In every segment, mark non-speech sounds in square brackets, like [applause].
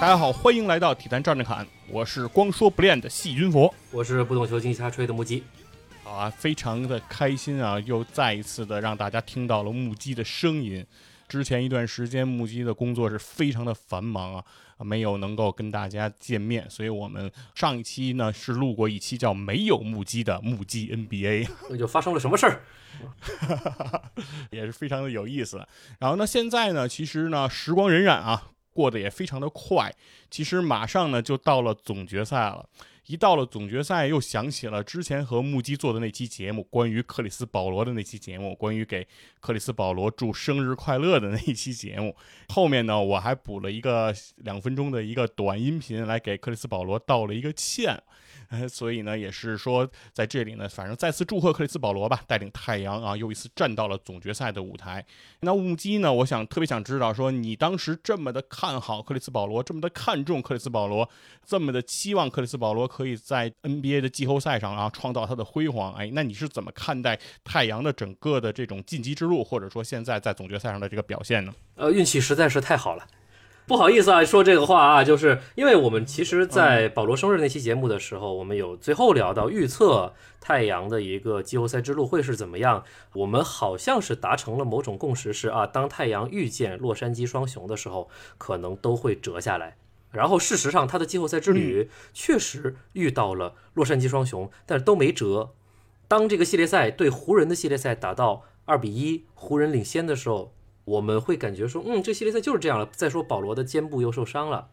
大家好，欢迎来到体坛站着侃，我是光说不练的细菌佛。我是不懂球尽瞎吹的木鸡。好啊，非常的开心啊，又再一次的让大家听到了木鸡的声音。之前一段时间，木鸡的工作是非常的繁忙啊，没有能够跟大家见面，所以我们上一期呢是录过一期叫《没有木鸡的木鸡 NBA》，[laughs] 那就发生了什么事儿？[laughs] 也是非常的有意思。然后呢，现在呢，其实呢，时光荏苒啊，过得也非常的快。其实马上呢就到了总决赛了。一到了总决赛，又想起了之前和木鸡做的那期节目，关于克里斯保罗的那期节目，关于给克里斯保罗祝生日快乐的那一期节目。后面呢，我还补了一个两分钟的一个短音频，来给克里斯保罗道了一个歉。所以呢，也是说在这里呢，反正再次祝贺克里斯保罗吧，带领太阳啊，又一次站到了总决赛的舞台。那木鸡呢，我想特别想知道，说你当时这么的看好克里斯保罗，这么的看重克里斯保罗，这么的期望克里斯保罗可以在 NBA 的季后赛上啊创造他的辉煌，哎，那你是怎么看待太阳的整个的这种晋级之路，或者说现在在总决赛上的这个表现呢？呃，运气实在是太好了。不好意思啊，说这个话啊，就是因为我们其实，在保罗生日那期节目的时候，我们有最后聊到预测太阳的一个季后赛之路会是怎么样。我们好像是达成了某种共识，是啊，当太阳遇见洛杉矶双雄的时候，可能都会折下来。然后事实上，他的季后赛之旅确实遇到了洛杉矶双雄，但是都没折。当这个系列赛对湖人的系列赛打到二比一，湖人领先的时候。我们会感觉说，嗯，这系列赛就是这样了。再说保罗的肩部又受伤了，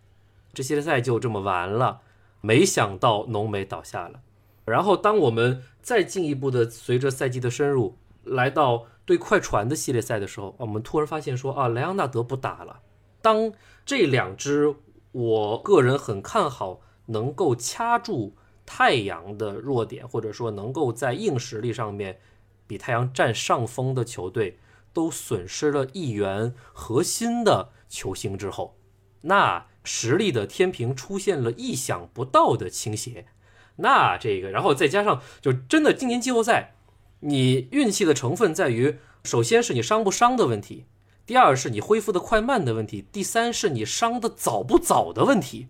这系列赛就这么完了。没想到浓眉倒下了。然后，当我们再进一步的随着赛季的深入，来到对快船的系列赛的时候，我们突然发现说，啊，莱昂纳德不打了。当这两支我个人很看好能够掐住太阳的弱点，或者说能够在硬实力上面比太阳占上风的球队。都损失了一员核心的球星之后，那实力的天平出现了意想不到的倾斜。那这个，然后再加上，就真的今年季后赛，你运气的成分在于，首先是你伤不伤的问题，第二是你恢复的快慢的问题，第三是你伤的早不早的问题。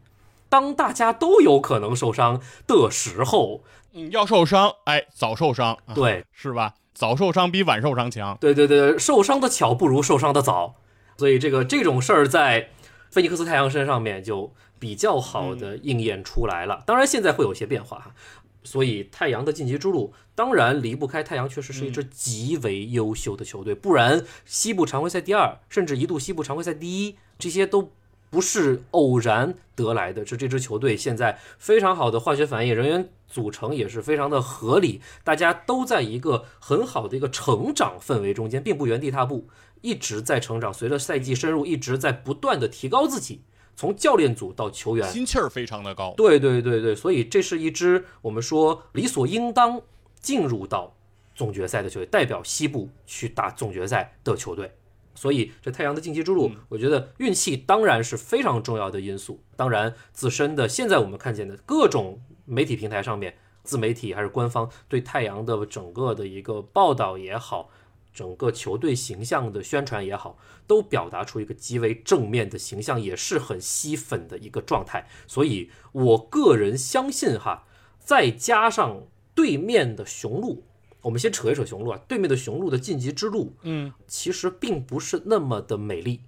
当大家都有可能受伤的时候，嗯，要受伤，哎，早受伤，对，是吧？早受伤比晚受伤强。对对对，受伤的巧不如受伤的早，所以这个这种事儿在菲尼克斯太阳身上面就比较好的应验出来了。当然现在会有些变化哈，所以太阳的晋级之路当然离不开太阳，确实是一支极为优秀的球队，不然西部常规赛第二，甚至一度西部常规赛第一，这些都。不是偶然得来的，是这支球队现在非常好的化学反应，人员组成也是非常的合理，大家都在一个很好的一个成长氛围中间，并不原地踏步，一直在成长。随着赛季深入，一直在不断的提高自己，从教练组到球员，心气儿非常的高。对对对对，所以这是一支我们说理所应当进入到总决赛的球队，代表西部去打总决赛的球队。所以，这太阳的晋级之路，我觉得运气当然是非常重要的因素。当然，自身的现在我们看见的各种媒体平台上面，自媒体还是官方对太阳的整个的一个报道也好，整个球队形象的宣传也好，都表达出一个极为正面的形象，也是很吸粉的一个状态。所以我个人相信哈，再加上对面的雄鹿。我们先扯一扯雄鹿啊，对面的雄鹿的晋级之路，嗯，其实并不是那么的美丽，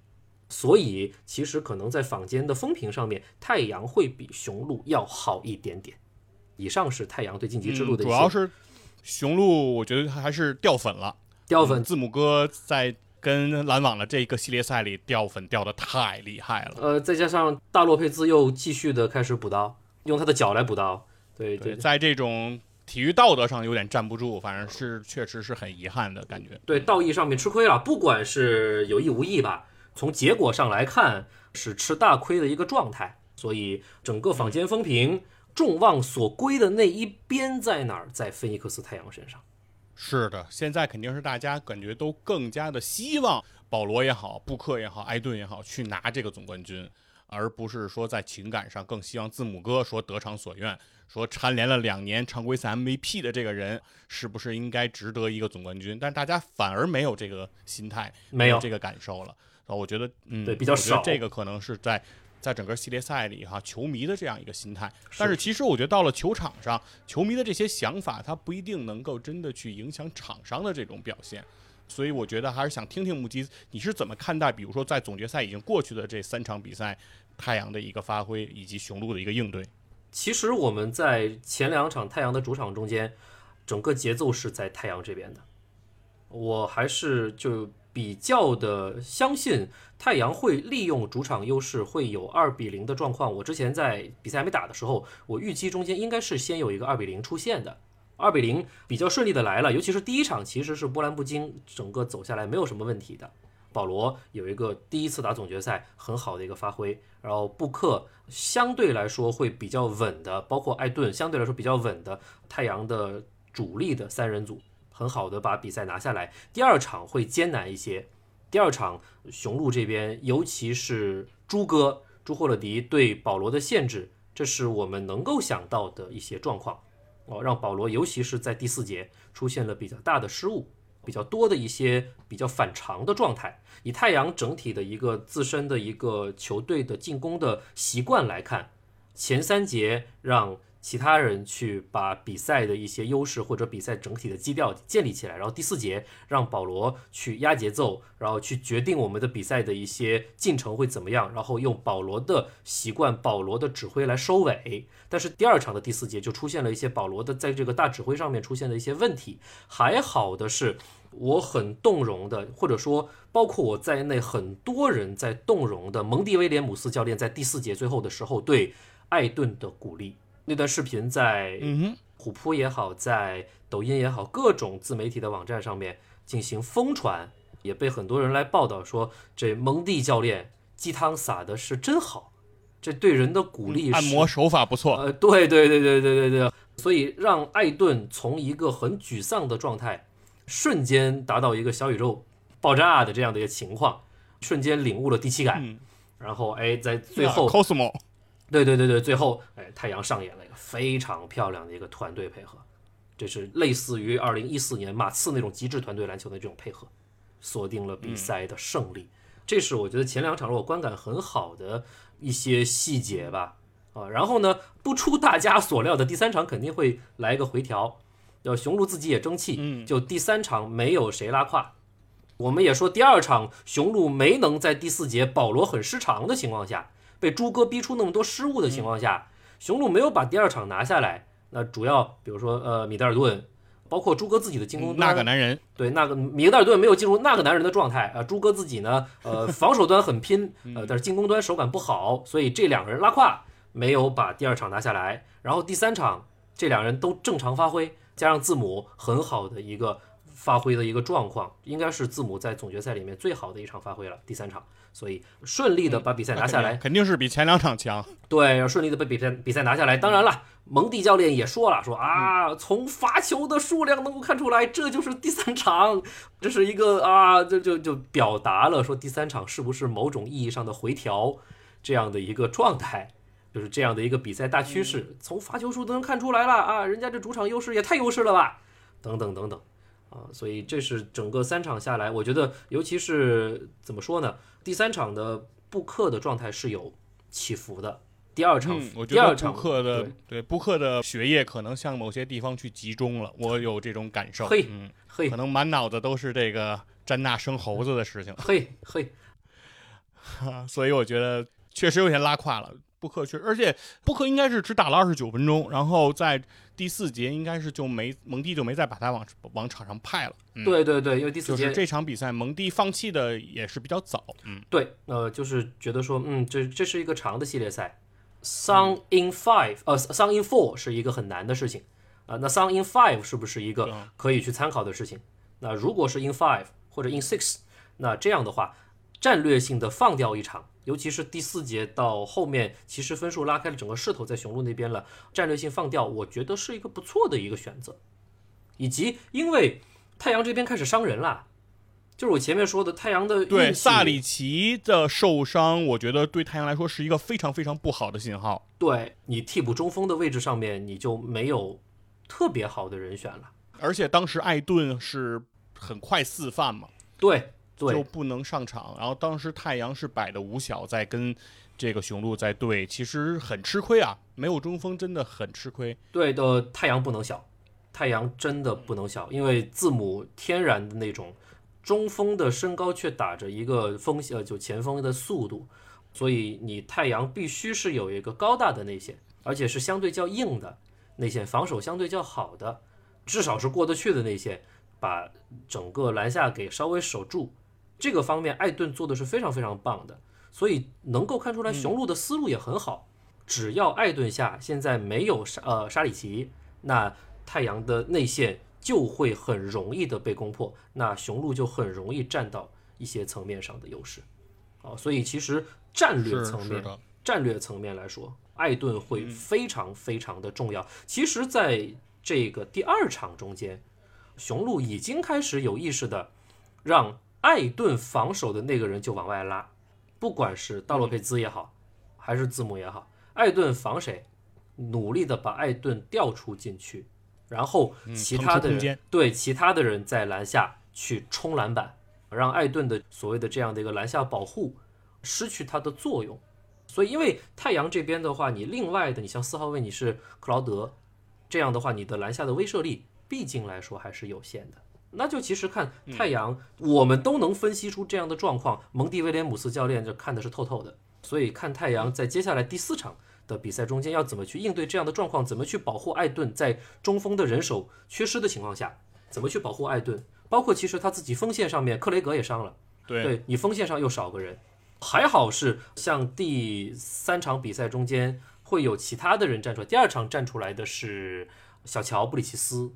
所以其实可能在坊间的风评上面，太阳会比雄鹿要好一点点。以上是太阳对晋级之路的，主要是雄鹿，我觉得还是掉粉了，掉粉。字母哥在跟篮网的这个系列赛里掉粉掉的太厉害了，呃，再加上大洛佩兹又继续的开始补刀，用他的脚来补刀，对对，在这种。体育道德上有点站不住，反正是确实是很遗憾的感觉。对，道义上面吃亏了，不管是有意无意吧，从结果上来看是吃大亏的一个状态。所以整个坊间风评，众望所归的那一边在哪儿？在菲尼克斯太阳身上。是的，现在肯定是大家感觉都更加的希望保罗也好，布克也好，埃顿也好去拿这个总冠军，而不是说在情感上更希望字母哥说得偿所愿，说蝉联了两年常规赛 MVP 的这个人是不是应该值得一个总冠军？但大家反而没有这个心态，没有这个感受了。啊，我觉得，嗯，对，比较少。这个可能是在。在整个系列赛里，哈，球迷的这样一个心态，但是其实我觉得到了球场上，球迷的这些想法，他不一定能够真的去影响场上的这种表现，所以我觉得还是想听听穆基，你是怎么看待，比如说在总决赛已经过去的这三场比赛，太阳的一个发挥以及雄鹿的一个应对。其实我们在前两场太阳的主场中间，整个节奏是在太阳这边的，我还是就。比较的相信太阳会利用主场优势，会有二比零的状况。我之前在比赛还没打的时候，我预期中间应该是先有一个二比零出现的，二比零比较顺利的来了。尤其是第一场其实是波澜不惊，整个走下来没有什么问题的。保罗有一个第一次打总决赛很好的一个发挥，然后布克相对来说会比较稳的，包括艾顿相对来说比较稳的太阳的主力的三人组。很好的把比赛拿下来，第二场会艰难一些。第二场雄鹿这边，尤其是朱哥朱霍勒迪对保罗的限制，这是我们能够想到的一些状况哦，让保罗尤其是在第四节出现了比较大的失误，比较多的一些比较反常的状态。以太阳整体的一个自身的一个球队的进攻的习惯来看，前三节让。其他人去把比赛的一些优势或者比赛整体的基调建立起来，然后第四节让保罗去压节奏，然后去决定我们的比赛的一些进程会怎么样，然后用保罗的习惯、保罗的指挥来收尾。但是第二场的第四节就出现了一些保罗的在这个大指挥上面出现的一些问题。还好的是，我很动容的，或者说包括我在内很多人在动容的蒙蒂威廉姆斯教练在第四节最后的时候对艾顿的鼓励。那段视频在虎扑也好，在抖音也好，各种自媒体的网站上面进行疯传，也被很多人来报道说，这蒙蒂教练鸡汤撒的是真好，这对人的鼓励，按摩手法不错。呃，对对对对对对对，所以让艾顿从一个很沮丧的状态，瞬间达到一个小宇宙爆炸的这样的一个情况，瞬间领悟了第七感，然后哎，在最后，Cosmo，。对对对对，最后哎，太阳上演了一个非常漂亮的一个团队配合，这是类似于二零一四年马刺那种极致团队篮球的这种配合，锁定了比赛的胜利。这是我觉得前两场我观感很好的一些细节吧。啊，然后呢，不出大家所料的，第三场肯定会来一个回调。要雄鹿自己也争气，就第三场没有谁拉胯。我们也说第二场雄鹿没能在第四节保罗很失常的情况下。被朱哥逼出那么多失误的情况下，雄鹿没有把第二场拿下来。那主要比如说，呃，米德尔顿，包括朱哥自己的进攻端，那个男人，对，那个米德尔顿没有进入那个男人的状态啊。朱哥自己呢，呃，防守端很拼，[laughs] 呃，但是进攻端手感不好，所以这两个人拉胯，没有把第二场拿下来。然后第三场，这两人都正常发挥，加上字母很好的一个发挥的一个状况，应该是字母在总决赛里面最好的一场发挥了。第三场。所以顺利的把比赛拿下来，肯定是比前两场强。对，要顺利的把比赛比赛拿下来。当然了，蒙蒂教练也说了，说啊，从罚球的数量能够看出来，这就是第三场，这是一个啊，就就就表达了说第三场是不是某种意义上的回调这样的一个状态，就是这样的一个比赛大趋势，从罚球数都能看出来了啊，人家这主场优势也太优势了吧，等等等等。啊，所以这是整个三场下来，我觉得，尤其是怎么说呢？第三场的布克的状态是有起伏的。第二场，我觉得布克的对布克的血液可能向某些地方去集中了，我有这种感受。嘿，嗯，嘿，可能满脑子都是这个詹娜生猴子的事情。嘿，嘿，[laughs] 所以我觉得确实有点拉胯了。布克确，而且布克应该是只打了二十九分钟，然后在第四节应该是就没蒙蒂就没再把他往往场上派了。对对对，因为第四节这场比赛蒙蒂放弃的也是比较早。嗯，对，呃，就是觉得说，嗯，这这是一个长的系列赛，Song in five，呃，Song in four 是一个很难的事情，啊，那 Song in five 是不是一个可以去参考的事情？那如果是 in five 或者 in six，那这样的话。战略性的放掉一场，尤其是第四节到后面，其实分数拉开了，整个势头在雄鹿那边了，战略性放掉，我觉得是一个不错的一个选择。以及因为太阳这边开始伤人了，就是我前面说的太阳的对萨里奇的受伤，我觉得对太阳来说是一个非常非常不好的信号。对你替补中锋的位置上面，你就没有特别好的人选了。而且当时艾顿是很快四犯嘛，对就不能上场。然后当时太阳是摆的五小在跟这个雄鹿在对，其实很吃亏啊，没有中锋真的很吃亏。对的，太阳不能小，太阳真的不能小，因为字母天然的那种中锋的身高却打着一个锋呃就前锋的速度，所以你太阳必须是有一个高大的内线，而且是相对较硬的内线，防守相对较好的，至少是过得去的内线，把整个篮下给稍微守住。这个方面，艾顿做的是非常非常棒的，所以能够看出来雄鹿的思路也很好。只要艾顿下现在没有沙呃沙里奇，那太阳的内线就会很容易的被攻破，那雄鹿就很容易占到一些层面上的优势。啊，所以其实战略层面，战略层面来说，艾顿会非常非常的重要。其实，在这个第二场中间，雄鹿已经开始有意识的让艾顿防守的那个人就往外拉，不管是道洛佩兹也好，还是字母也好，艾顿防谁，努力的把艾顿调出禁区，然后其他的人、对其他的人在篮下去冲篮板，让艾顿的所谓的这样的一个篮下保护失去它的作用。所以，因为太阳这边的话，你另外的，你像四号位你是克劳德，这样的话，你的篮下的威慑力毕竟来说还是有限的。那就其实看太阳，我们都能分析出这样的状况。蒙蒂威廉姆斯教练就看的是透透的，所以看太阳在接下来第四场的比赛中间要怎么去应对这样的状况，怎么去保护艾顿在中锋的人手缺失的情况下，怎么去保护艾顿，包括其实他自己锋线上面克雷格也伤了。对对你锋线上又少个人，还好是像第三场比赛中间会有其他的人站出来，第二场站出来的是小乔布里奇斯，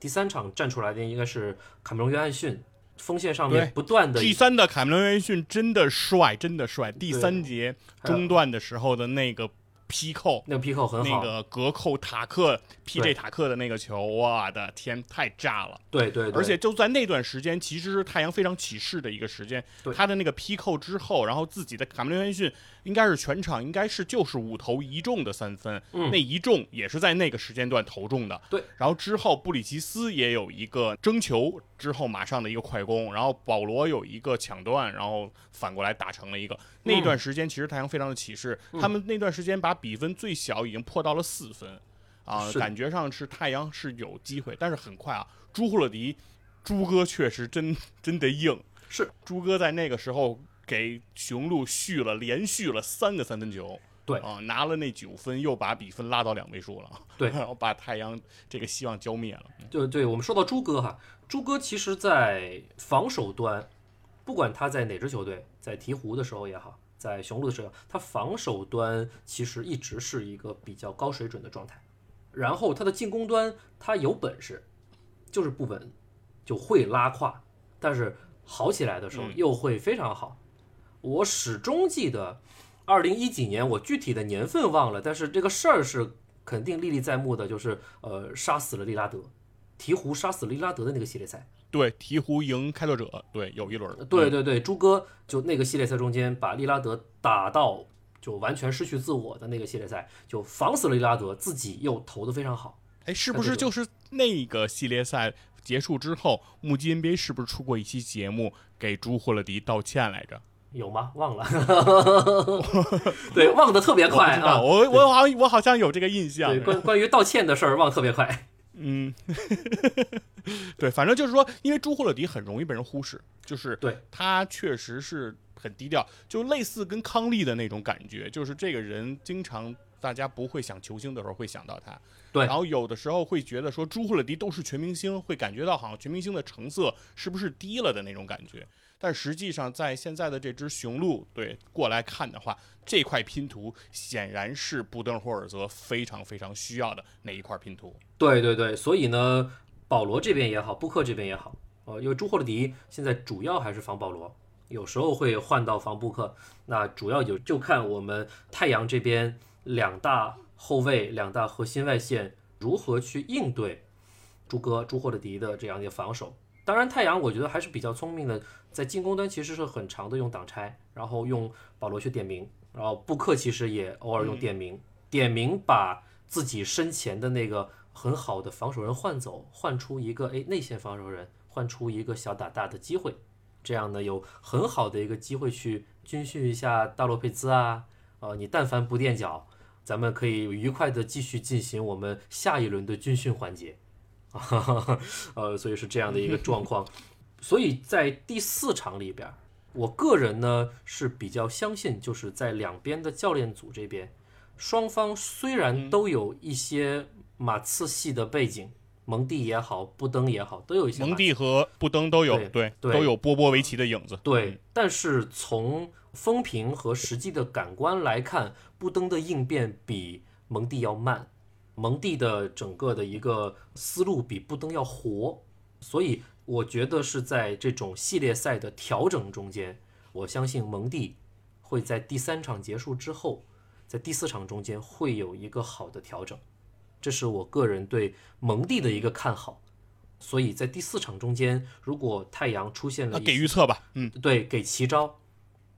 第三场站出来的应该是卡梅隆约翰逊，锋线上面不断的第三的卡梅隆约翰逊真的帅，真的帅。第三节中段的时候的那个劈扣，那个劈扣很好，那个隔扣塔克 PJ 塔克的那个球，我的天，太炸了！对对对，而且就在那段时间，其实是太阳非常起势的一个时间。他的那个劈扣之后，然后自己的卡梅伦约翰逊应该是全场应该是就是五投一中的三分，嗯那一中也是在那个时间段投中的。对，然后之后布里奇斯也有一个争球之后马上的一个快攻，然后保罗有一个抢断，然后反过来打成了一个。那一段时间其实太阳非常的起势，嗯他们那段时间把比分最小已经破到了四分。啊，感觉上是太阳是有机会，但是很快啊，朱霍勒迪，朱哥确实真真的硬。是朱哥在那个时候给雄鹿续了连续了三个三分球，对啊，拿了那九分，又把比分拉到两位数了，[laughs] 对然后把太阳这个希望浇灭了。对对，我们说到朱哥哈，朱哥其实在防守端，不管他在哪支球队，在鹈鹕的时候也好，在雄鹿的时候，他防守端其实一直是一个比较高水准的状态。然后他的进攻端，他有本事，就是不稳，就会拉胯，但是好起来的时候又会非常好。我始终记得，二零一几年，我具体的年份忘了，但是这个事儿是肯定历历在目的，就是呃杀死了利拉德，鹈鹕杀死利拉德的那个系列赛。对，鹈鹕赢开拓者，对，有一轮。嗯对对对，朱哥就那个系列赛中间把利拉德打到就完全失去自我的那个系列赛，就防死了利拉德，自己又投的非常好。哎，是不是就是那个系列赛结束之后，目击 NBA 是不是出过一期节目给朱霍勒迪道歉来着？有吗？忘了，[laughs] 对，忘得特别快，啊。我我好像我好像有这个印象对，。关关于道歉的事儿忘特别快。嗯，[laughs] 对，反正就是说，因为朱霍勒迪很容易被人忽视，就是对他确实是很低调，就类似跟康利的那种感觉，就是这个人经常大家不会想球星的时候会想到他，对然后有的时候会觉得说朱霍勒迪都是全明星，会感觉到好像全明星的成色是不是低了的那种感觉。但实际上，在现在的这支雄鹿队过来看的话，这块拼图显然是布登霍尔泽非常非常需要的那一块拼图。对对对，所以呢，保罗这边也好，布克这边也好，呃，因为朱霍勒迪现在主要还是防保罗，有时候会换到防布克。那主要就就看我们太阳这边两大后卫、两大核心外线如何去应对朱哥、朱霍勒迪的这样一个防守。当然，太阳我觉得还是比较聪明的，在进攻端其实是很长的用挡拆，然后用保罗去点名，然后布克其实也偶尔用点名，点名把自己身前的那个很好的防守人换走，换出一个哎内线防守人，换出一个小打大的机会，这样呢有很好的一个机会去军训一下大洛佩兹啊，呃，你但凡不垫脚，咱们可以愉快的继续进行我们下一轮的军训环节。[laughs] 呃，所以是这样的一个状况，所以在第四场里边，我个人呢是比较相信，就是在两边的教练组这边，双方虽然都有一些马刺系的背景，蒙蒂也好，布登也好，都有一些蒙蒂和布登都有，对，都有波波维奇的影子，对。但是从风评和实际的感官来看，布登的应变比蒙蒂要慢。蒙蒂的整个的一个思路比布登要活，所以我觉得是在这种系列赛的调整中间，我相信蒙蒂会在第三场结束之后，在第四场中间会有一个好的调整，这是我个人对蒙蒂的一个看好。所以在第四场中间，如果太阳出现了，给预测吧，嗯，对，给奇招，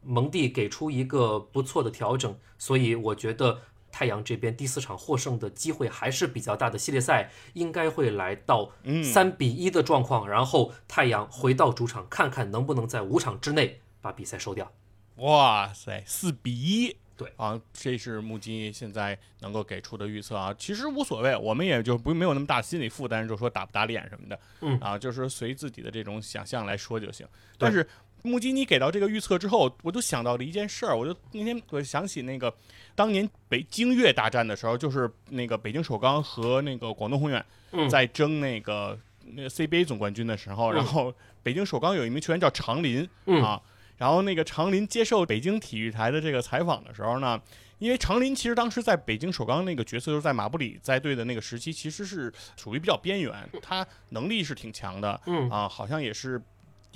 蒙蒂给出一个不错的调整，所以我觉得。太阳这边第四场获胜的机会还是比较大的，系列赛应该会来到三比一的状况，然后太阳回到主场，看看能不能在五场之内把比赛收掉。哇塞，四比一，对啊，这是木基现在能够给出的预测啊。其实无所谓，我们也就不没有那么大心理负担，就说打不打脸什么的，嗯啊，就是随自己的这种想象来说就行。但是木基尼给到这个预测之后，我就想到了一件事儿，我就那天我想起那个。当年北京粤大战的时候，就是那个北京首钢和那个广东宏远在争那个那个 CBA 总冠军的时候，然后北京首钢有一名球员叫常林啊，然后那个常林接受北京体育台的这个采访的时候呢，因为常林其实当时在北京首钢那个角色就是在马布里在队的那个时期，其实是属于比较边缘，他能力是挺强的，啊，好像也是。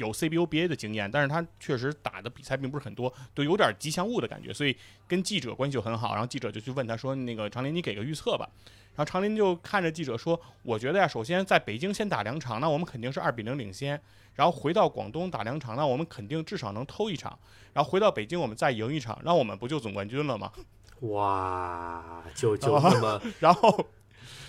有 CBA 的经验，但是他确实打的比赛并不是很多，都有点吉祥物的感觉，所以跟记者关系就很好。然后记者就去问他说：“那个常林，你给个预测吧。”然后常林就看着记者说：“我觉得呀，首先在北京先打两场，那我们肯定是二比零领先。然后回到广东打两场，那我们肯定至少能偷一场。然后回到北京，我们再赢一场，那我们不就总冠军了吗？”哇，就就 [laughs] 那么，然后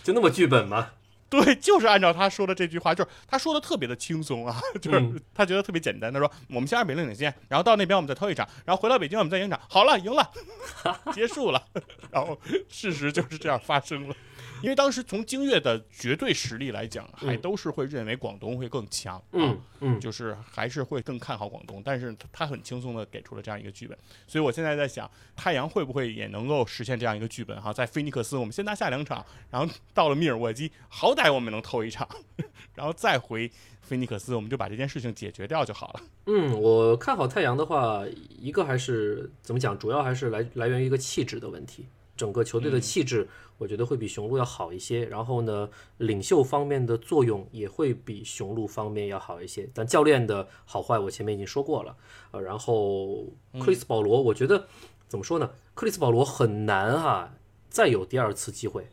就那么剧本吗？[laughs] 对，就是按照他说的这句话，就是他说的特别的轻松啊，就是他觉得特别简单。他说：“我们先二比零领先，然后到那边我们再偷一场，然后回到北京我们再赢场，好了，赢了，[laughs] 结束了。[laughs] ”然后事实就是这样发生了。因为当时从京粤的绝对实力来讲，还都是会认为广东会更强，嗯嗯，就是还是会更看好广东。但是他很轻松的给出了这样一个剧本，所以我现在在想，太阳会不会也能够实现这样一个剧本？哈，在菲尼克斯我们先拿下两场，然后到了密尔沃基，好歹我们能偷一场，[laughs] 然后再回菲尼克斯，我们就把这件事情解决掉就好了。嗯，我看好太阳的话，一个还是怎么讲，主要还是来来源于一个气质的问题。整个球队的气质，我觉得会比雄鹿要好一些。然后呢，领袖方面的作用也会比雄鹿方面要好一些。但教练的好坏，我前面已经说过了。呃，然后克里斯保罗，我觉得怎么说呢？克里斯保罗很难哈，再有第二次机会，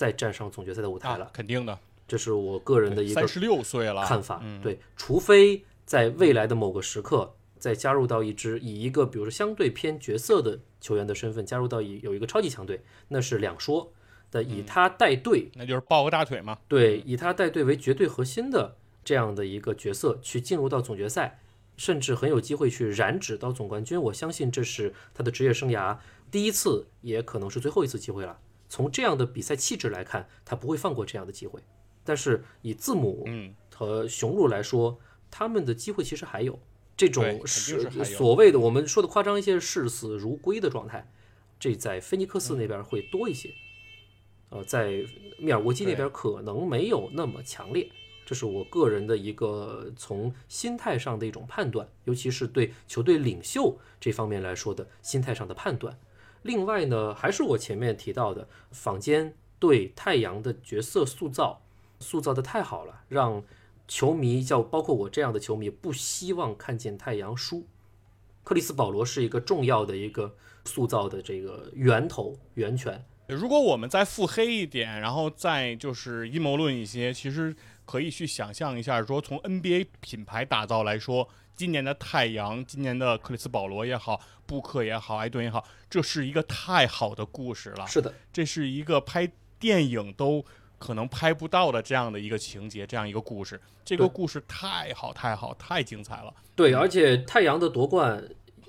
再站上总决赛的舞台了。肯定的，这是我个人的一个三十六岁了看法。对，除非在未来的某个时刻。再加入到一支以一个比如说相对偏角色的球员的身份加入到以有一个超级强队，那是两说。的以他带队，那就是抱个大腿嘛。对，以他带队为绝对核心的这样的一个角色去进入到总决赛，甚至很有机会去染指到总冠军。我相信这是他的职业生涯第一次，也可能是最后一次机会了。从这样的比赛气质来看，他不会放过这样的机会。但是以字母和雄鹿来说，他们的机会其实还有。这种是所谓的我们说的夸张一些视死如归的状态，这在菲尼克斯那边会多一些，呃，在密尔沃基那边可能没有那么强烈，这是我个人的一个从心态上的一种判断，尤其是对球队领袖这方面来说的心态上的判断。另外呢，还是我前面提到的，坊间对太阳的角色塑造塑造的太好了，让。球迷，叫包括我这样的球迷，不希望看见太阳输。克里斯保罗是一个重要的一个塑造的这个源头源泉。如果我们再腹黑一点，然后再就是阴谋论一些，其实可以去想象一下，说从 NBA 品牌打造来说，今年的太阳，今年的克里斯保罗也好，布克也好，艾顿也好，这是一个太好的故事了。是的，这是一个拍电影都可能拍不到的这样的一个情节，这样一个故事。这个故事太好，太好，太精彩了。对，而且太阳的夺冠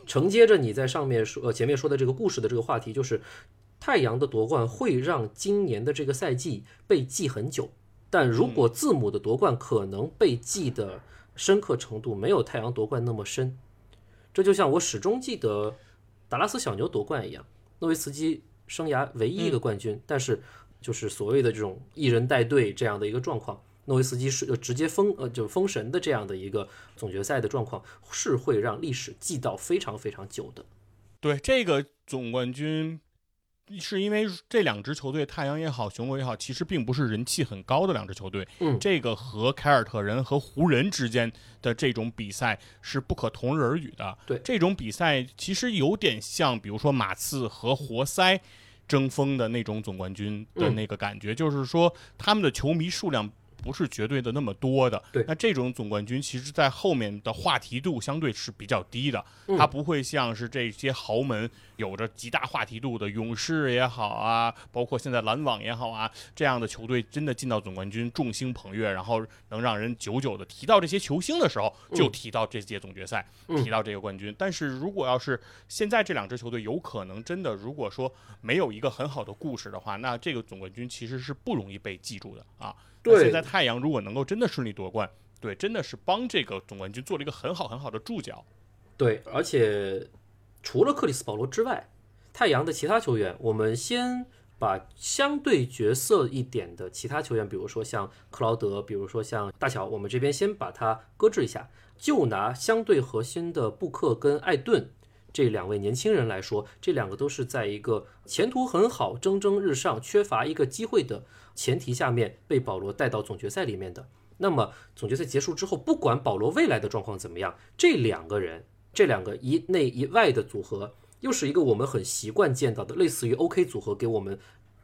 承接着你在上面说呃前面说的这个故事的这个话题，就是太阳的夺冠会让今年的这个赛季被记很久。但如果字母的夺冠可能被记的深刻程度没有太阳夺冠那么深，这就像我始终记得达拉斯小牛夺冠一样，诺维茨基生涯唯一一个冠军，但是就是所谓的这种一人带队这样的一个状况，诺维斯基是呃直接封呃就封神的这样的一个总决赛的状况，是会让历史记到非常非常久的。对这个总冠军，是因为这两支球队，太阳也好，雄鹿也好，其实并不是人气很高的两支球队。嗯这个和凯尔特人和湖人之间的这种比赛是不可同日而语的。对这种比赛其实有点像，比如说马刺和活塞争锋的那种总冠军的嗯那个感觉，就是说他们的球迷数量。不是绝对的那么多的，对。那这种总冠军其实，在后面的话题度相对是比较低的，嗯。它不会像是这些豪门有着极大话题度的勇士也好啊，包括现在篮网也好啊，这样的球队真的进到总冠军，众星捧月，然后能让人久久的提到这些球星的时候，就提到这届总决赛，嗯。提到这个冠军。但是如果要是现在这两支球队有可能真的，如果说没有一个很好的故事的话，那这个总冠军其实是不容易被记住的啊。那对现在太阳如果能够真的顺利夺冠，对，真的是帮这个总冠军做了一个很好很好的注脚。对，而且除了克里斯保罗之外，太阳的其他球员，我们先把相对角色一点的其他球员，比如说像克劳德，比如说像大乔，我们这边先把它搁置一下，就拿相对核心的布克跟艾顿。这两位年轻人来说，这两个都是在一个前途很好、蒸蒸日上、缺乏一个机会的前提下面被保罗带到总决赛里面的。那么总决赛结束之后，不管保罗未来的状况怎么样，这两个人，这两个一内一外的组合，又是一个我们很习惯见到的，类似于 OK 组合给我们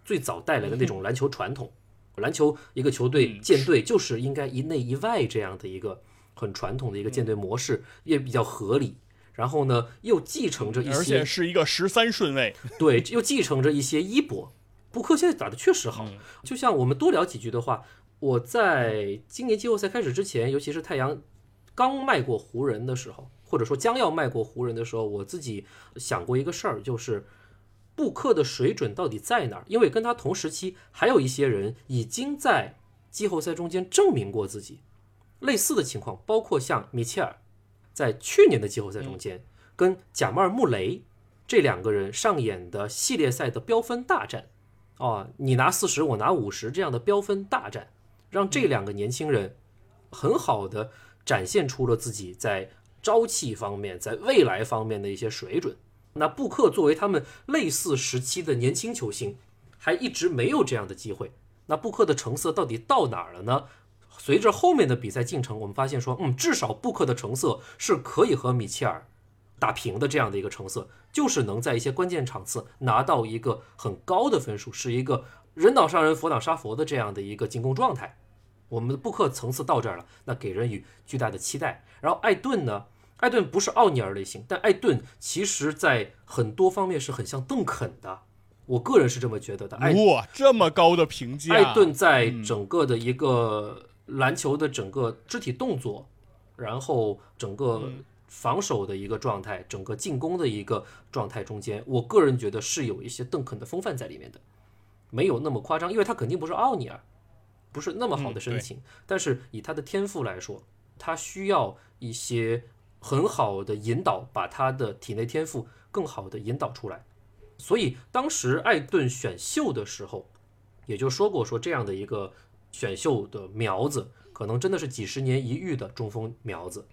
最早带来的那种篮球传统。篮球一个球队嗯建队就是应该一内一外这样的一个很传统的一个建队模式，也比较合理。然后呢，又继承着一而些且是一个十三顺位，对，又继承着一些衣钵。布克现在打的确实好，嗯就像我们多聊几句的话，我在今年季后赛开始之前，尤其是太阳刚迈过湖人的时候，或者说将要迈过湖人的时候，我自己想过一个事儿，就是布克的水准到底在哪儿？因为跟他同时期还有一些人已经在季后赛中间证明过自己，类似的情况，包括像米切尔，在去年的季后赛中间、跟贾马尔·穆雷这两个人上演的系列赛的飙分大战，啊，你拿四十，我拿五十这样的标分大战，让这两个年轻人很好的展现出了自己在朝气方面、在未来方面的一些水准。那布克作为他们类似时期的年轻球星，还一直没有这样的机会。那布克的成色到底到哪儿了呢？随着后面的比赛进程，我们发现说，嗯，至少布克的成色是可以和米切尔打平的这样的一个成色，就是能在一些关键场次拿到一个很高的分数，是一个人挡杀人，佛挡杀佛的这样的一个进攻状态。我们的布克层次到这儿了，那给人以巨大的期待。然后艾顿呢？艾顿不是奥尼尔类型，但艾顿其实在很多方面是很像邓肯的，我个人是这么觉得的。艾哇，这么高的评价！艾顿在整个的一个篮球的整个肢体动作，然后整个防守的一个状态，整个进攻的一个状态中间，我个人觉得是有一些邓肯的风范在里面的，没有那么夸张，因为他肯定不是奥尼尔，不是那么好的身形，但是以他的天赋来说，他需要一些很好的引导，把他的体内天赋更好的引导出来。所以当时艾顿选秀的时候，也就说过说这样的一个选秀的苗子，可能真的是几十年一遇的中锋苗子，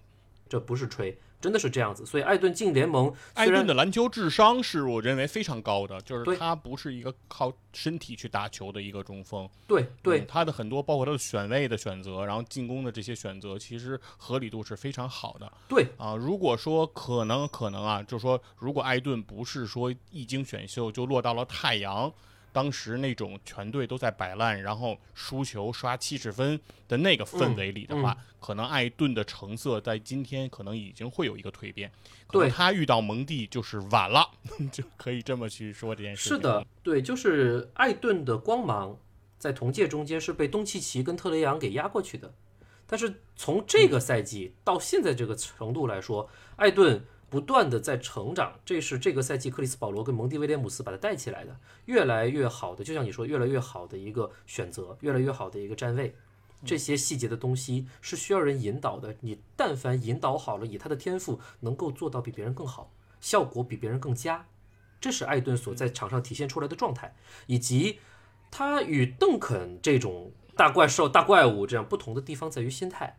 这不是吹，真的是这样子。所以艾顿进联盟，艾顿的篮球智商是我认为非常高的，就是他不是一个靠身体去打球的一个中锋。对对嗯，他的很多包括他的选位的选择，然后进攻的这些选择，其实合理度是非常好的。对啊，如果说可能可能啊，就说如果艾顿不是说一经选秀就落到了太阳，当时那种全队都在摆烂，然后输球刷七十分的那个氛围里的话，嗯可能艾顿的成色在今天可能已经会有一个蜕变。可能对他遇到蒙蒂就是晚了，[laughs] 就可以这么去说这件事情。是的，对，就是艾顿的光芒在同届中间是被东契奇跟特雷杨给压过去的，但是从这个赛季到现在这个程度来说，艾顿不断的在成长，这是这个赛季克里斯保罗跟蒙蒂威廉姆斯把他带起来的，越来越好的，就像你说，越来越好的一个选择，越来越好的一个站位。这些细节的东西是需要人引导的，你但凡引导好了，以他的天赋能够做到比别人更好，效果比别人更佳，这是艾顿所在场上体现出来的状态，以及他与邓肯这种大怪兽、大怪物这样不同的地方在于心态。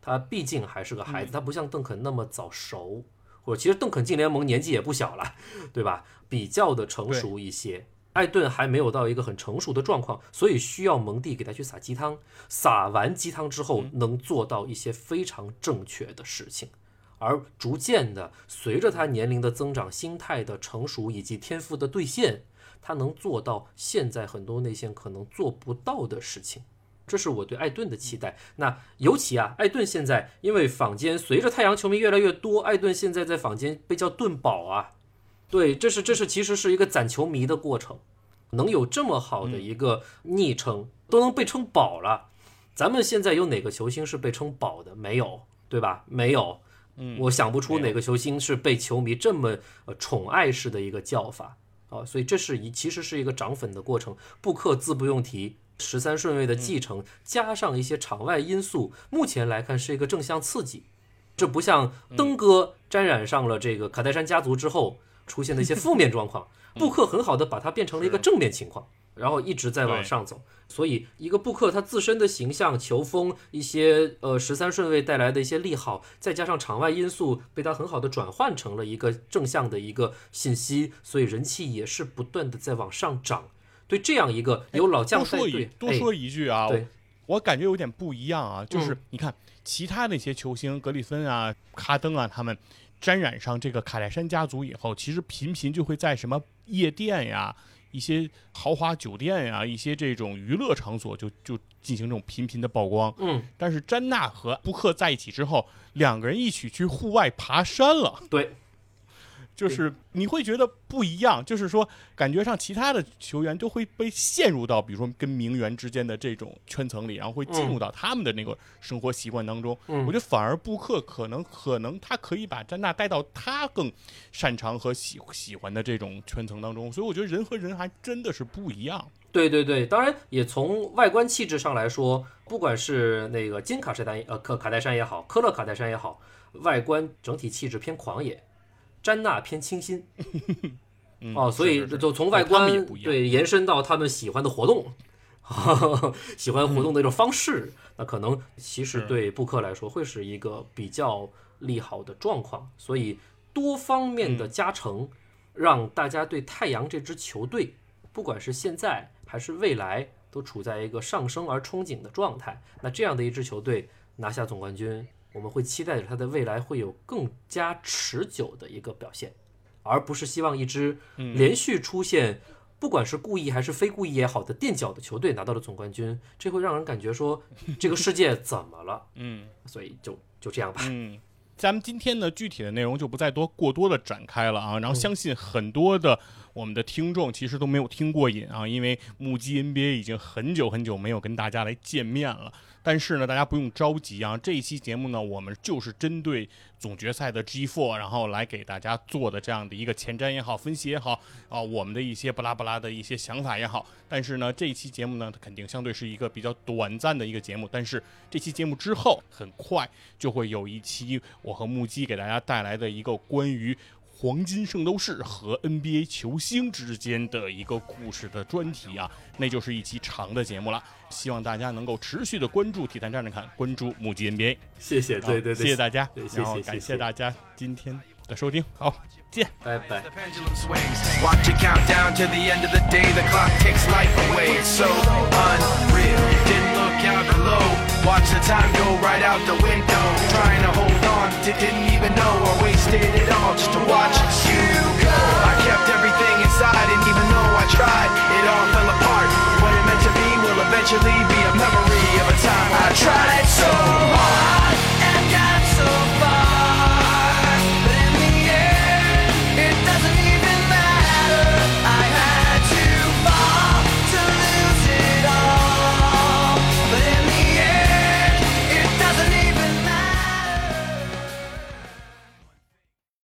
他毕竟还是个孩子，他不像邓肯那么早熟，或者其实邓肯进联盟年纪也不小了，对吧？比较的成熟一些。艾顿还没有到一个很成熟的状况，所以需要蒙蒂给他去撒鸡汤。撒完鸡汤之后，能做到一些非常正确的事情。而逐渐的，随着他年龄的增长、心态的成熟以及天赋的兑现，他能做到现在很多内线可能做不到的事情。这是我对艾顿的期待。那尤其啊，艾顿现在因为坊间随着太阳球迷越来越多，艾顿现在在坊间被叫顿宝啊。对，这是这是其实是一个攒球迷的过程，能有这么好的一个昵称，都能被称宝了。咱们现在有哪个球星是被称宝的？没有，对吧？没有。嗯，我想不出哪个球星是被球迷这么呃宠爱式的一个叫法啊，所以这是一其实是一个涨粉的过程。布克自不用提，十三顺位的继承，加上一些场外因素，目前来看是一个正向刺激。这不像登哥沾染上了这个卡戴珊家族之后出现的一些负面状况，布克很好的把它变成了一个正面情况，然后一直在往上走。所以，一个布克他自身的形象、球风、一些呃十三顺位带来的一些利好，再加上场外因素被他很好的转换成了一个正向的一个信息，所以人气也是不断的在往上涨。对这样一个有老将多说一带队，哎多说一句啊，对我感觉有点不一样啊，就是嗯你看其他那些球星，格里芬啊、哈登啊，他们沾染上这个卡戴珊家族以后，其实频频就会在什么夜店呀、一些豪华酒店呀、一些这种娱乐场所就就进行这种频频的曝光。嗯，但是詹娜和布克在一起之后，两个人一起去户外爬山了。对，就是你会觉得不一样，就是说感觉上其他的球员都会被陷入到，比如说跟名媛之间的这种圈层里，然后会进入到他们的那个生活习惯当中。嗯我觉得反而布克可能可能他可以把詹娜带到他更擅长和喜喜欢的这种圈层当中，所以我觉得人和人还真的是不一样。对对对，当然也从外观气质上来说，不管是那个金卡戴珊呃科卡戴珊也好，科勒卡戴珊也好，外观整体气质偏狂野，詹娜偏清新。[laughs] 嗯、哦，所以就从外观对延伸到他们喜欢的活动，[laughs] 喜欢活动的一种方式，那可能其实对布克来说会是一个比较利好的状况。所以多方面的加成，让大家对太阳这支球队，不管是现在还是未来，都处在一个上升而憧憬的状态。那这样的一支球队拿下总冠军，我们会期待着他的未来会有更加持久的一个表现。而不是希望一支连续出现，不管是故意还是非故意也好的垫脚的球队拿到了总冠军，这会让人感觉说 [laughs] 这个世界怎么了？嗯所以就就这样吧。嗯。咱们今天呢具体的内容就不再多过多的展开了啊，然后相信很多的我们的听众其实都没有听过瘾啊，因为目击 NBA 已经很久很久没有跟大家来见面了。但是呢，大家不用着急啊，这一期节目呢，我们就是针对总决赛的 G4，然后来给大家做的这样的一个前瞻也好，分析也好啊，我们的一些巴拉巴拉的一些想法也好。但是呢，这一期节目呢，它肯定相对是一个比较短暂的一个节目。但是这期节目之后，很快就会有一期我和木鸡给大家带来的一个关于黄金圣斗士和 NBA 球星之间的一个故事的专题啊，那就是一期长的节目了。希望大家能够持续的关注体坛站着看，关注母鸡 NBA。谢谢，对对对，谢谢大家，对谢谢然后感谢大家今天的收听，好，见。拜拜。Out below. Watch the time go right out the window. Trying to hold on didn't even know wasted it all just to watch you go. I kept everything inside, and even though I tried, it all fell apart. What it meant to be will eventually be